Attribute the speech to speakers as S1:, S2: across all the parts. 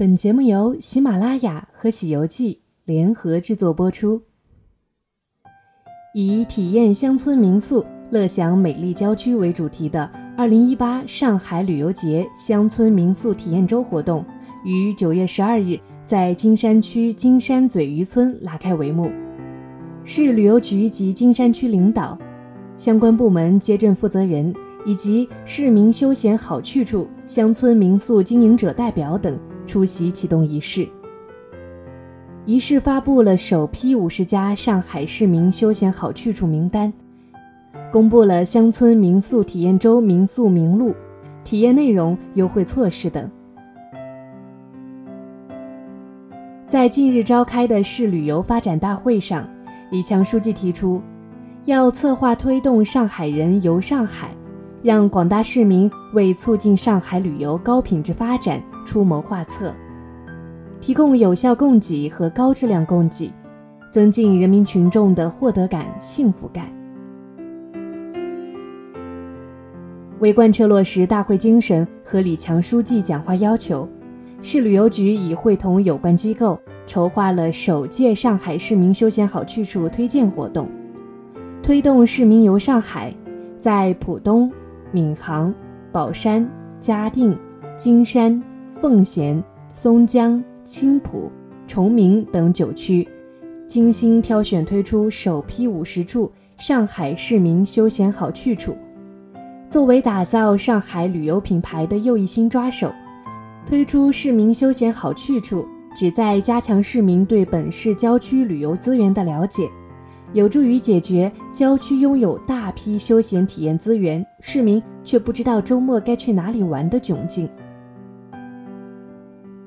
S1: 本节目由喜马拉雅和《喜游记》联合制作播出，以体验乡村民宿、乐享美丽郊区为主题的2018上海旅游节乡村民宿体验周活动，于9月12日在金山区金山嘴渔村拉开帷幕。市旅游局及金山区领导、相关部门街镇负责人。以及市民休闲好去处、乡村民宿经营者代表等出席启动仪式。仪式发布了首批五十家上海市民休闲好去处名单，公布了乡村民宿体验周民宿名录、体验内容、优惠措施等。在近日召开的市旅游发展大会上，李强书记提出，要策划推动上海人游上海。让广大市民为促进上海旅游高品质发展出谋划策，提供有效供给和高质量供给，增进人民群众的获得感、幸福感。为贯彻落实大会精神和李强书记讲话要求，市旅游局已会同有关机构筹划了首届上海市民休闲好去处推荐活动，推动市民游上海，在浦东。闵行、宝山、嘉定、金山、奉贤、松江、青浦、崇明等九区，精心挑选推出首批五十处上海市民休闲好去处，作为打造上海旅游品牌的又一新抓手。推出市民休闲好去处，旨在加强市民对本市郊区旅游资源的了解。有助于解决郊区拥有大批休闲体验资源，市民却不知道周末该去哪里玩的窘境。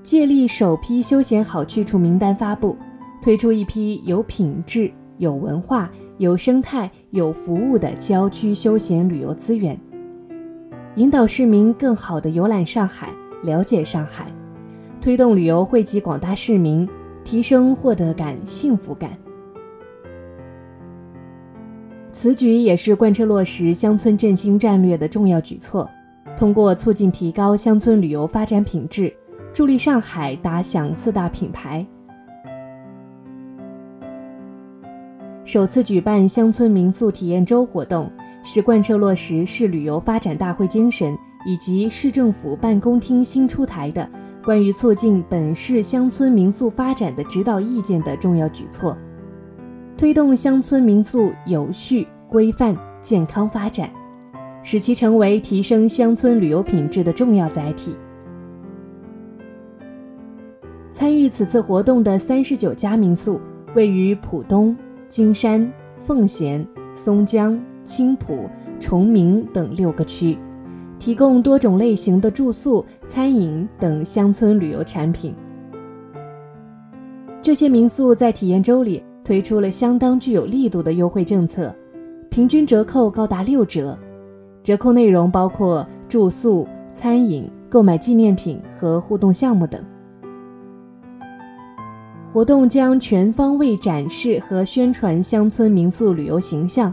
S1: 借力首批休闲好去处名单发布，推出一批有品质、有文化、有生态、有服务的郊区休闲旅游资源，引导市民更好地游览上海，了解上海，推动旅游惠及广大市民，提升获得感、幸福感。此举也是贯彻落实乡村振兴战略的重要举措，通过促进提高乡村旅游发展品质，助力上海打响四大品牌。首次举办乡村民宿体验周活动，是贯彻落实市旅游发展大会精神以及市政府办公厅新出台的关于促进本市乡村民宿发展的指导意见的重要举措。推动乡村民宿有序、规范、健康发展，使其成为提升乡村旅游品质的重要载体。参与此次活动的三十九家民宿位于浦东、金山、奉贤、松江、青浦、崇明等六个区，提供多种类型的住宿、餐饮等乡村旅游产品。这些民宿在体验周里。推出了相当具有力度的优惠政策，平均折扣高达六折。折扣内容包括住宿、餐饮、购买纪念品和互动项目等。活动将全方位展示和宣传乡村民宿旅游形象，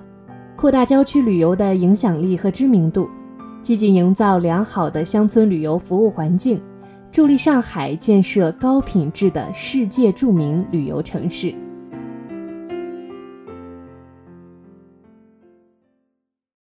S1: 扩大郊区旅游的影响力和知名度，积极营造良好的乡村旅游服务环境，助力上海建设高品质的世界著名旅游城市。